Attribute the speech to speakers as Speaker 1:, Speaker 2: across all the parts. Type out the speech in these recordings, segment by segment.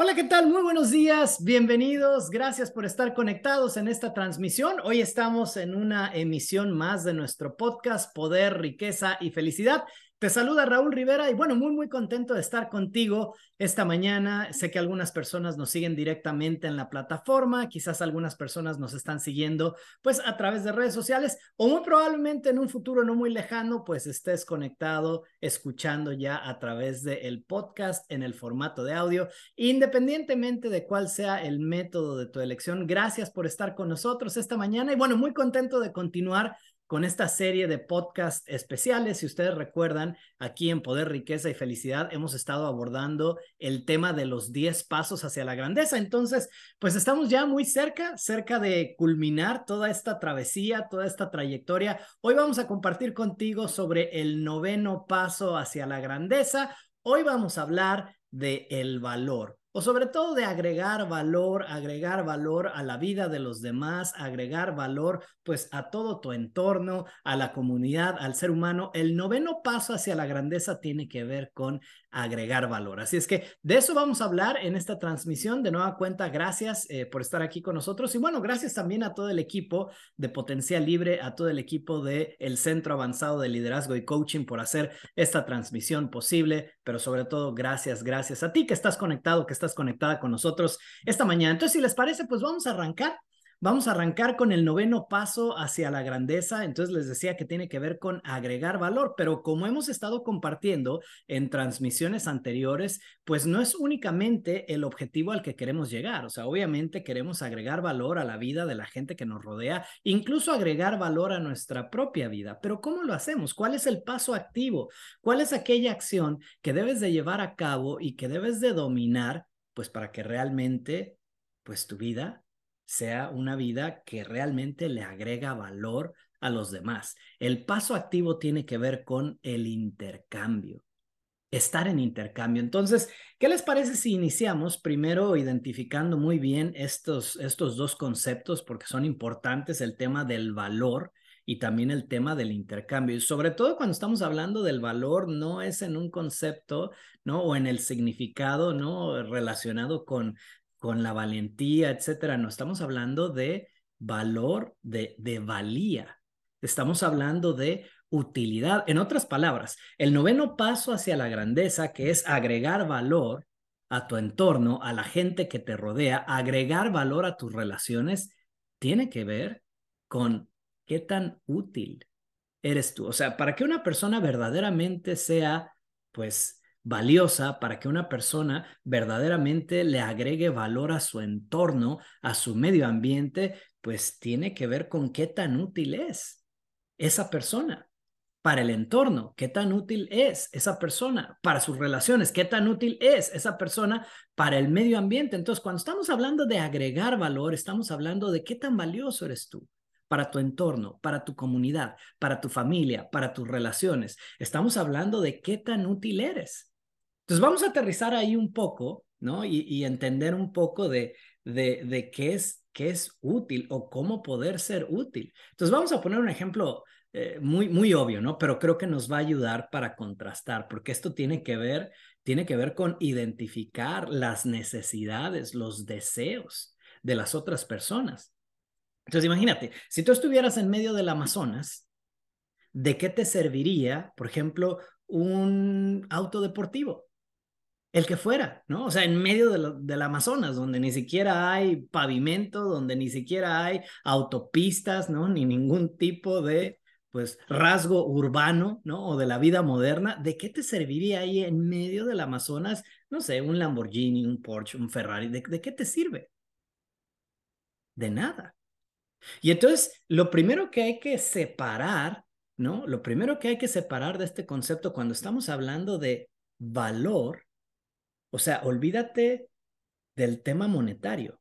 Speaker 1: Hola, ¿qué tal? Muy buenos días, bienvenidos, gracias por estar conectados en esta transmisión. Hoy estamos en una emisión más de nuestro podcast Poder, Riqueza y Felicidad. Te saluda Raúl Rivera y bueno, muy, muy contento de estar contigo esta mañana. Sé que algunas personas nos siguen directamente en la plataforma, quizás algunas personas nos están siguiendo pues a través de redes sociales o muy probablemente en un futuro no muy lejano pues estés conectado escuchando ya a través del podcast en el formato de audio, independientemente de cuál sea el método de tu elección. Gracias por estar con nosotros esta mañana y bueno, muy contento de continuar con esta serie de podcast especiales. Si ustedes recuerdan, aquí en Poder, Riqueza y Felicidad hemos estado abordando el tema de los 10 pasos hacia la grandeza. Entonces, pues estamos ya muy cerca, cerca de culminar toda esta travesía, toda esta trayectoria. Hoy vamos a compartir contigo sobre el noveno paso hacia la grandeza. Hoy vamos a hablar de el valor o sobre todo de agregar valor, agregar valor a la vida de los demás, agregar valor pues a todo tu entorno, a la comunidad, al ser humano. El noveno paso hacia la grandeza tiene que ver con agregar valor. Así es que de eso vamos a hablar en esta transmisión. De nueva cuenta, gracias eh, por estar aquí con nosotros y bueno, gracias también a todo el equipo de Potencial Libre, a todo el equipo de el Centro Avanzado de Liderazgo y Coaching por hacer esta transmisión posible, pero sobre todo gracias, gracias a ti que estás conectado, que estás conectada con nosotros esta mañana. Entonces, si les parece, pues vamos a arrancar. Vamos a arrancar con el noveno paso hacia la grandeza. Entonces les decía que tiene que ver con agregar valor, pero como hemos estado compartiendo en transmisiones anteriores, pues no es únicamente el objetivo al que queremos llegar. O sea, obviamente queremos agregar valor a la vida de la gente que nos rodea, incluso agregar valor a nuestra propia vida. Pero ¿cómo lo hacemos? ¿Cuál es el paso activo? ¿Cuál es aquella acción que debes de llevar a cabo y que debes de dominar, pues para que realmente, pues tu vida sea una vida que realmente le agrega valor a los demás. El paso activo tiene que ver con el intercambio, estar en intercambio. Entonces, ¿qué les parece si iniciamos primero identificando muy bien estos, estos dos conceptos porque son importantes, el tema del valor y también el tema del intercambio. Y sobre todo cuando estamos hablando del valor, no es en un concepto, ¿no? O en el significado, ¿no? Relacionado con con la valentía, etcétera. No estamos hablando de valor, de, de valía. Estamos hablando de utilidad. En otras palabras, el noveno paso hacia la grandeza, que es agregar valor a tu entorno, a la gente que te rodea, agregar valor a tus relaciones, tiene que ver con qué tan útil eres tú. O sea, para que una persona verdaderamente sea, pues, valiosa para que una persona verdaderamente le agregue valor a su entorno, a su medio ambiente, pues tiene que ver con qué tan útil es esa persona para el entorno, qué tan útil es esa persona para sus relaciones, qué tan útil es esa persona para el medio ambiente. Entonces, cuando estamos hablando de agregar valor, estamos hablando de qué tan valioso eres tú para tu entorno, para tu comunidad, para tu familia, para tus relaciones. Estamos hablando de qué tan útil eres. Entonces vamos a aterrizar ahí un poco, ¿no? Y, entender un poco de, de, qué, es, qué es útil o cómo poder ser útil. Entonces vamos a poner un ejemplo eh, muy, muy obvio, ¿no? Pero creo que nos va a ayudar para contrastar, porque esto tiene que ver, tiene que ver con identificar las necesidades, los deseos de las otras personas. Entonces imagínate, si tú estuvieras en medio del Amazonas, ¿de qué te serviría, por ejemplo, un auto deportivo? el que fuera, ¿no? O sea, en medio de del Amazonas, donde ni siquiera hay pavimento, donde ni siquiera hay autopistas, ¿no? Ni ningún tipo de, pues, rasgo urbano, ¿no? O de la vida moderna, ¿de qué te serviría ahí en medio del Amazonas? No sé, un Lamborghini, un Porsche, un Ferrari, ¿de, de qué te sirve? De nada. Y entonces, lo primero que hay que separar, ¿no? Lo primero que hay que separar de este concepto cuando estamos hablando de valor o sea, olvídate del tema monetario.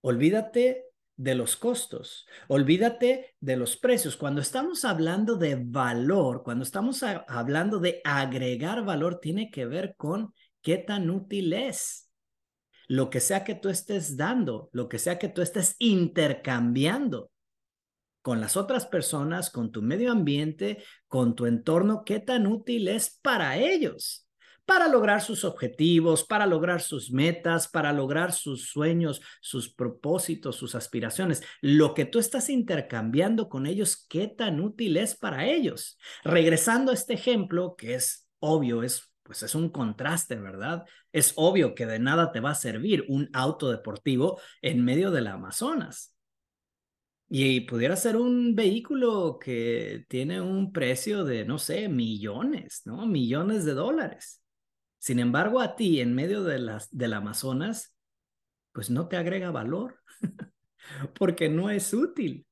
Speaker 1: Olvídate de los costos, olvídate de los precios. Cuando estamos hablando de valor, cuando estamos hablando de agregar valor, tiene que ver con qué tan útil es lo que sea que tú estés dando, lo que sea que tú estés intercambiando con las otras personas, con tu medio ambiente, con tu entorno, qué tan útil es para ellos para lograr sus objetivos, para lograr sus metas, para lograr sus sueños, sus propósitos, sus aspiraciones. Lo que tú estás intercambiando con ellos, ¿qué tan útil es para ellos? Regresando a este ejemplo, que es obvio, es pues es un contraste, ¿verdad? Es obvio que de nada te va a servir un auto deportivo en medio del Amazonas. Y pudiera ser un vehículo que tiene un precio de, no sé, millones, ¿no? Millones de dólares. Sin embargo, a ti, en medio de las, del Amazonas, pues no te agrega valor, porque no es útil.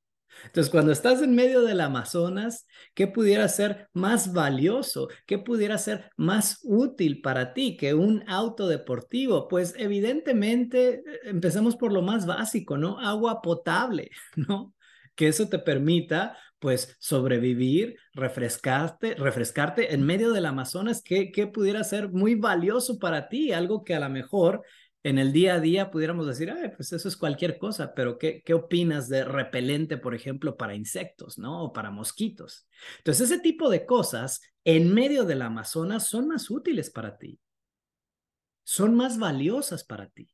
Speaker 1: Entonces, cuando estás en medio del Amazonas, ¿qué pudiera ser más valioso? ¿Qué pudiera ser más útil para ti que un auto deportivo? Pues evidentemente, eh, empecemos por lo más básico, ¿no? Agua potable, ¿no? Que eso te permita, pues, sobrevivir, refrescarte, refrescarte en medio del Amazonas, ¿qué, qué pudiera ser muy valioso para ti? Algo que a lo mejor en el día a día pudiéramos decir, Ay, pues eso es cualquier cosa, pero ¿qué, ¿qué opinas de repelente, por ejemplo, para insectos, ¿no? O para mosquitos. Entonces, ese tipo de cosas en medio del Amazonas son más útiles para ti, son más valiosas para ti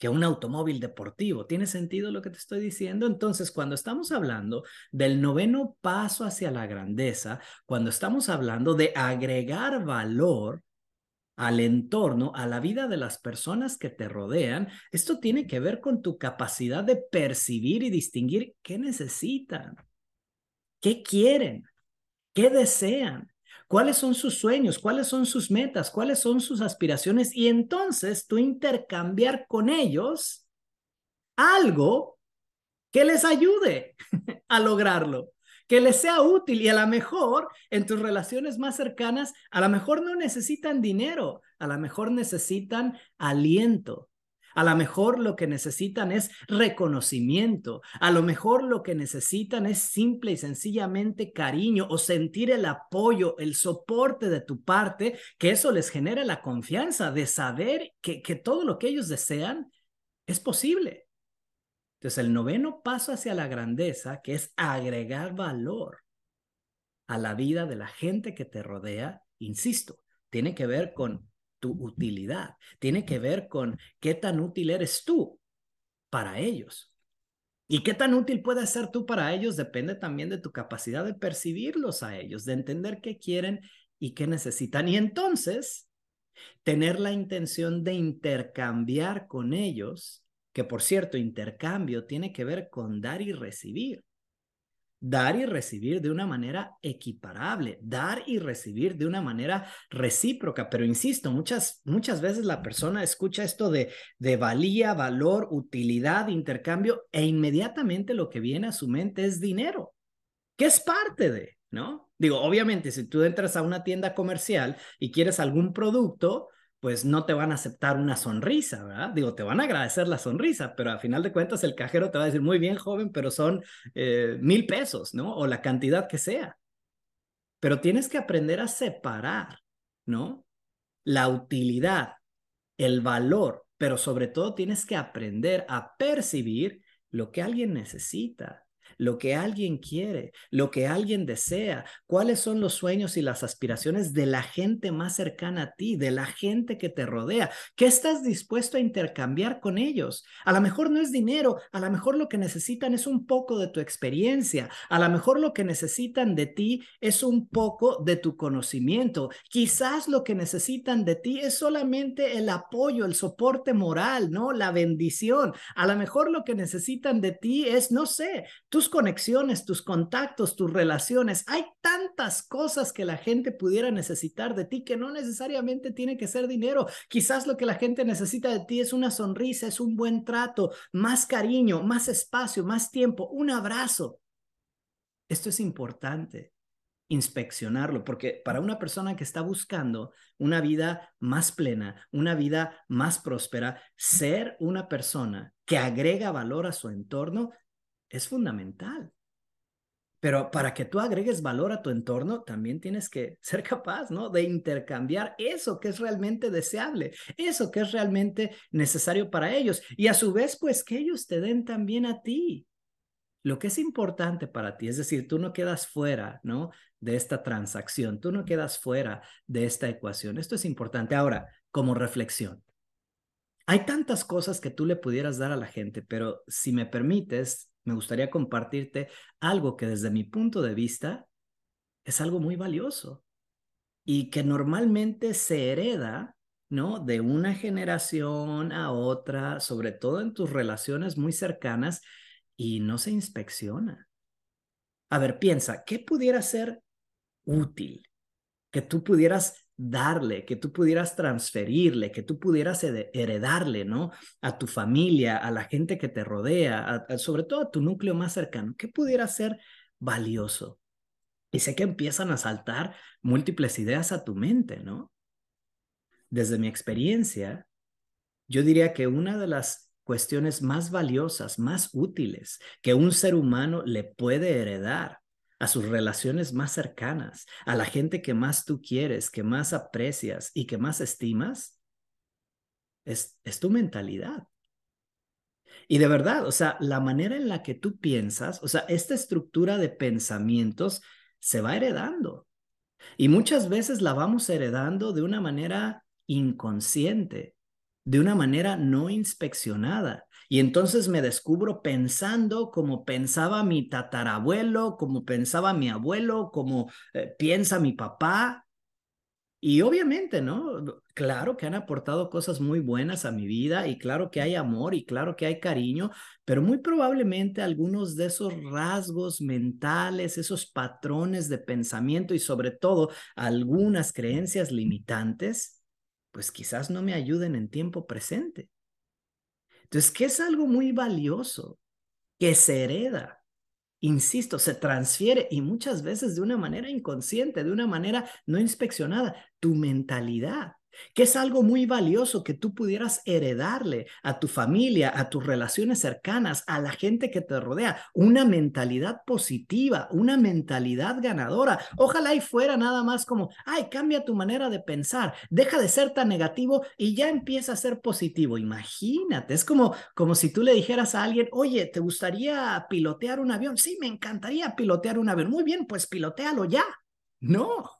Speaker 1: que un automóvil deportivo. ¿Tiene sentido lo que te estoy diciendo? Entonces, cuando estamos hablando del noveno paso hacia la grandeza, cuando estamos hablando de agregar valor, al entorno, a la vida de las personas que te rodean, esto tiene que ver con tu capacidad de percibir y distinguir qué necesitan, qué quieren, qué desean, cuáles son sus sueños, cuáles son sus metas, cuáles son sus aspiraciones y entonces tú intercambiar con ellos algo que les ayude a lograrlo que les sea útil y a lo mejor en tus relaciones más cercanas, a lo mejor no necesitan dinero, a lo mejor necesitan aliento. A lo mejor lo que necesitan es reconocimiento. A lo mejor lo que necesitan es simple y sencillamente cariño o sentir el apoyo, el soporte de tu parte, que eso les genere la confianza de saber que, que todo lo que ellos desean es posible. Entonces, el noveno paso hacia la grandeza, que es agregar valor a la vida de la gente que te rodea, insisto, tiene que ver con tu utilidad, tiene que ver con qué tan útil eres tú para ellos. Y qué tan útil puedes ser tú para ellos depende también de tu capacidad de percibirlos a ellos, de entender qué quieren y qué necesitan. Y entonces, tener la intención de intercambiar con ellos que por cierto, intercambio tiene que ver con dar y recibir. Dar y recibir de una manera equiparable, dar y recibir de una manera recíproca. Pero insisto, muchas, muchas veces la persona escucha esto de, de valía, valor, utilidad, intercambio, e inmediatamente lo que viene a su mente es dinero, que es parte de, ¿no? Digo, obviamente, si tú entras a una tienda comercial y quieres algún producto, pues no te van a aceptar una sonrisa, ¿verdad? Digo, te van a agradecer la sonrisa, pero a final de cuentas el cajero te va a decir, muy bien, joven, pero son eh, mil pesos, ¿no? O la cantidad que sea. Pero tienes que aprender a separar, ¿no? La utilidad, el valor, pero sobre todo tienes que aprender a percibir lo que alguien necesita, lo que alguien quiere, lo que alguien desea, cuáles son los sueños y las aspiraciones de la gente más cercana a ti, de la gente que te rodea. ¿Qué estás dispuesto a intercambiar con ellos? A lo mejor no es dinero, a lo mejor lo que necesitan es un poco de tu experiencia, a lo mejor lo que necesitan de ti es un poco de tu conocimiento. Quizás lo que necesitan de ti es solamente el apoyo, el soporte moral, ¿no? La bendición. A lo mejor lo que necesitan de ti es, no sé, tus conexiones, tus contactos, tus relaciones. Hay tantas cosas que la gente pudiera necesitar de ti que no necesariamente tiene que ser dinero. Quizás lo que la gente necesita de ti es una sonrisa, es un buen trato, más cariño, más espacio, más tiempo, un abrazo. Esto es importante inspeccionarlo, porque para una persona que está buscando una vida más plena, una vida más próspera, ser una persona que agrega valor a su entorno es fundamental. Pero para que tú agregues valor a tu entorno, también tienes que ser capaz, ¿no? De intercambiar eso que es realmente deseable, eso que es realmente necesario para ellos. Y a su vez, pues que ellos te den también a ti lo que es importante para ti. Es decir, tú no quedas fuera, ¿no? de esta transacción, tú no quedas fuera de esta ecuación. Esto es importante. Ahora, como reflexión, hay tantas cosas que tú le pudieras dar a la gente, pero si me permites, me gustaría compartirte algo que desde mi punto de vista es algo muy valioso y que normalmente se hereda, ¿no? De una generación a otra, sobre todo en tus relaciones muy cercanas, y no se inspecciona. A ver, piensa, ¿qué pudiera ser útil? Que tú pudieras darle, que tú pudieras transferirle, que tú pudieras heredarle, ¿no? A tu familia, a la gente que te rodea, sobre todo a tu núcleo más cercano. ¿Qué pudiera ser valioso? Y sé que empiezan a saltar múltiples ideas a tu mente, ¿no? Desde mi experiencia, yo diría que una de las cuestiones más valiosas, más útiles que un ser humano le puede heredar a sus relaciones más cercanas, a la gente que más tú quieres, que más aprecias y que más estimas, es, es tu mentalidad. Y de verdad, o sea, la manera en la que tú piensas, o sea, esta estructura de pensamientos se va heredando. Y muchas veces la vamos heredando de una manera inconsciente, de una manera no inspeccionada. Y entonces me descubro pensando como pensaba mi tatarabuelo, como pensaba mi abuelo, como eh, piensa mi papá, y obviamente, ¿no? Claro que han aportado cosas muy buenas a mi vida y claro que hay amor y claro que hay cariño, pero muy probablemente algunos de esos rasgos mentales, esos patrones de pensamiento y sobre todo algunas creencias limitantes, pues quizás no me ayuden en tiempo presente. Entonces, ¿qué es algo muy valioso que se hereda? insisto, se transfiere y muchas veces de una manera inconsciente, de una manera no inspeccionada, tu mentalidad que es algo muy valioso que tú pudieras heredarle a tu familia, a tus relaciones cercanas, a la gente que te rodea, una mentalidad positiva, una mentalidad ganadora. Ojalá y fuera nada más como, ay, cambia tu manera de pensar, deja de ser tan negativo y ya empieza a ser positivo. Imagínate, es como, como si tú le dijeras a alguien, oye, ¿te gustaría pilotear un avión? Sí, me encantaría pilotear un avión. Muy bien, pues pilotealo ya. No,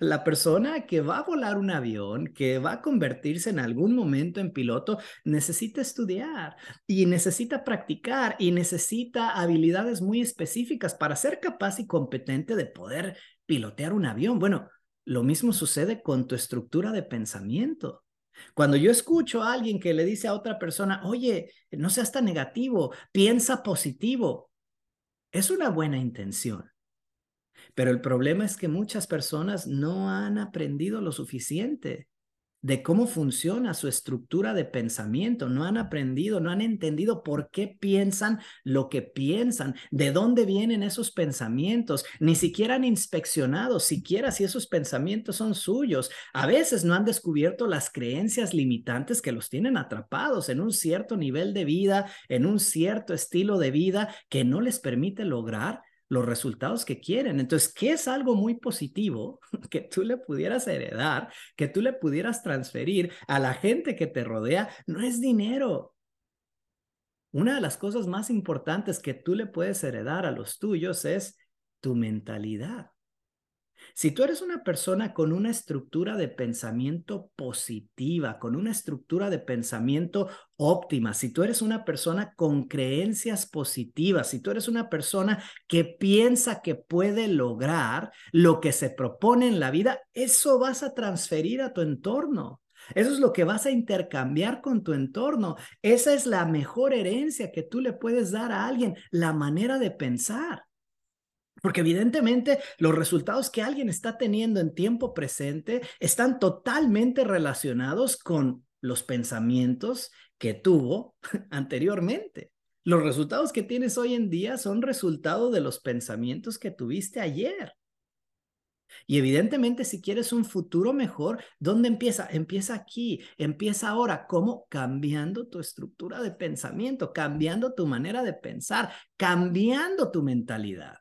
Speaker 1: la persona que va a volar un avión, que va a convertirse en algún momento en piloto, necesita estudiar y necesita practicar y necesita habilidades muy específicas para ser capaz y competente de poder pilotear un avión. Bueno, lo mismo sucede con tu estructura de pensamiento. Cuando yo escucho a alguien que le dice a otra persona, oye, no seas tan negativo, piensa positivo, es una buena intención. Pero el problema es que muchas personas no han aprendido lo suficiente de cómo funciona su estructura de pensamiento, no han aprendido, no han entendido por qué piensan lo que piensan, de dónde vienen esos pensamientos, ni siquiera han inspeccionado siquiera si esos pensamientos son suyos. A veces no han descubierto las creencias limitantes que los tienen atrapados en un cierto nivel de vida, en un cierto estilo de vida que no les permite lograr los resultados que quieren. Entonces, ¿qué es algo muy positivo que tú le pudieras heredar, que tú le pudieras transferir a la gente que te rodea? No es dinero. Una de las cosas más importantes que tú le puedes heredar a los tuyos es tu mentalidad. Si tú eres una persona con una estructura de pensamiento positiva, con una estructura de pensamiento óptima, si tú eres una persona con creencias positivas, si tú eres una persona que piensa que puede lograr lo que se propone en la vida, eso vas a transferir a tu entorno. Eso es lo que vas a intercambiar con tu entorno. Esa es la mejor herencia que tú le puedes dar a alguien, la manera de pensar. Porque evidentemente los resultados que alguien está teniendo en tiempo presente están totalmente relacionados con los pensamientos que tuvo anteriormente. Los resultados que tienes hoy en día son resultado de los pensamientos que tuviste ayer. Y evidentemente, si quieres un futuro mejor, ¿dónde empieza? Empieza aquí, empieza ahora. ¿Cómo? Cambiando tu estructura de pensamiento, cambiando tu manera de pensar, cambiando tu mentalidad.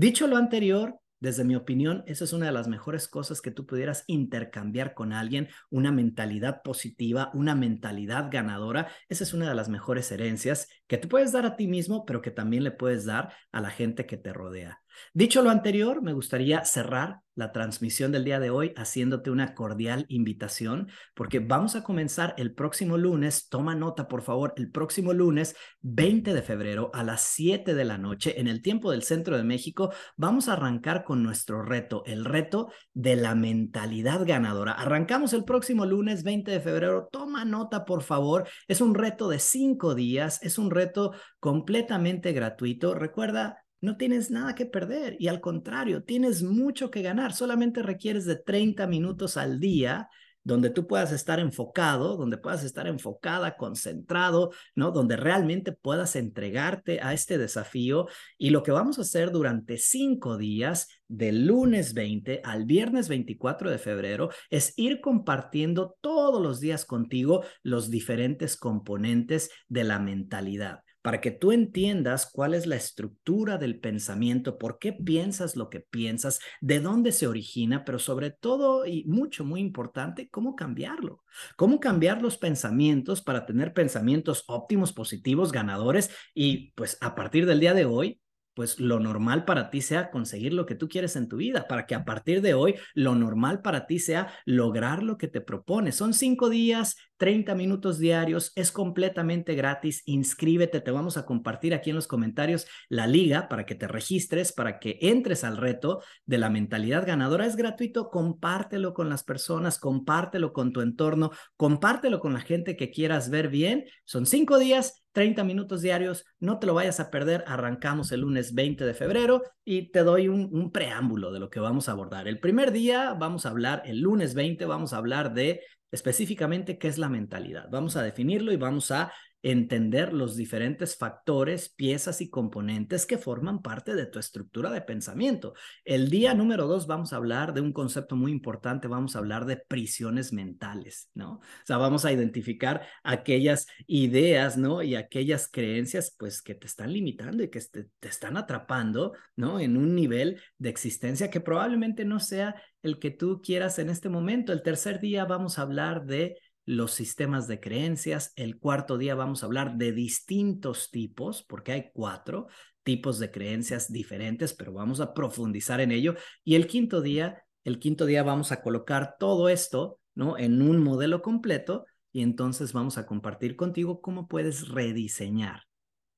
Speaker 1: Dicho lo anterior, desde mi opinión, esa es una de las mejores cosas que tú pudieras intercambiar con alguien, una mentalidad positiva, una mentalidad ganadora. Esa es una de las mejores herencias que tú puedes dar a ti mismo, pero que también le puedes dar a la gente que te rodea. Dicho lo anterior, me gustaría cerrar la transmisión del día de hoy haciéndote una cordial invitación porque vamos a comenzar el próximo lunes, toma nota por favor, el próximo lunes 20 de febrero a las 7 de la noche en el tiempo del centro de México, vamos a arrancar con nuestro reto, el reto de la mentalidad ganadora. Arrancamos el próximo lunes 20 de febrero, toma nota por favor, es un reto de cinco días, es un reto completamente gratuito. Recuerda, no tienes nada que perder y al contrario, tienes mucho que ganar. Solamente requieres de 30 minutos al día donde tú puedas estar enfocado, donde puedas estar enfocada, concentrado, ¿no? Donde realmente puedas entregarte a este desafío. Y lo que vamos a hacer durante cinco días, del lunes 20 al viernes 24 de febrero, es ir compartiendo todos los días contigo los diferentes componentes de la mentalidad para que tú entiendas cuál es la estructura del pensamiento, por qué piensas lo que piensas, de dónde se origina, pero sobre todo y mucho, muy importante, cómo cambiarlo. Cómo cambiar los pensamientos para tener pensamientos óptimos, positivos, ganadores y pues a partir del día de hoy pues lo normal para ti sea conseguir lo que tú quieres en tu vida, para que a partir de hoy lo normal para ti sea lograr lo que te propones. Son cinco días, 30 minutos diarios, es completamente gratis, inscríbete, te vamos a compartir aquí en los comentarios la liga para que te registres, para que entres al reto de la mentalidad ganadora. Es gratuito, compártelo con las personas, compártelo con tu entorno, compártelo con la gente que quieras ver bien. Son cinco días, 30 minutos diarios, no te lo vayas a perder. Arrancamos el lunes 20 de febrero y te doy un, preámbulo de lo que vamos a abordar. El primer día vamos a hablar, el lunes 20 vamos a hablar de específicamente qué es la mentalidad. Vamos a definirlo y vamos a entender los diferentes factores, piezas y componentes que forman parte de tu estructura de pensamiento. El día número dos vamos a hablar de un concepto muy importante, vamos a hablar de prisiones mentales, ¿no? O sea, vamos a identificar aquellas ideas, ¿no? Y aquellas creencias, pues, que te están limitando y que te, te están atrapando, ¿no? En un nivel de existencia que probablemente no sea el que tú quieras en este momento. El tercer día vamos a hablar de los sistemas de creencias. El cuarto día vamos a hablar de distintos tipos, porque hay cuatro tipos de creencias diferentes, pero vamos a profundizar en ello. Y el quinto día, el quinto día vamos a colocar todo esto, ¿no? En un modelo completo y entonces vamos a compartir contigo cómo puedes rediseñar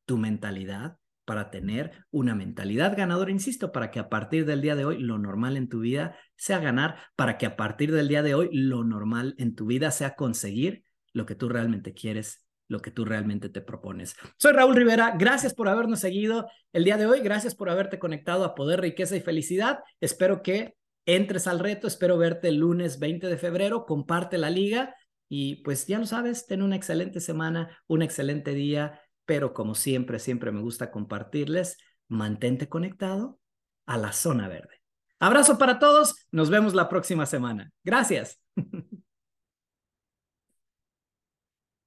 Speaker 1: tu mentalidad para tener una mentalidad ganadora, insisto, para que a partir del día de hoy lo normal en tu vida sea ganar, para que a partir del día de hoy lo normal en tu vida sea conseguir lo que tú realmente quieres, lo que tú realmente te propones. Soy Raúl Rivera, gracias por habernos seguido el día de hoy, gracias por haberte conectado a Poder, Riqueza y Felicidad. Espero que entres al reto, espero verte el lunes 20 de febrero, comparte la liga y pues ya lo sabes, ten una excelente semana, un excelente día pero como siempre, siempre me gusta compartirles, mantente conectado a la zona verde. Abrazo para todos, nos vemos la próxima semana. Gracias.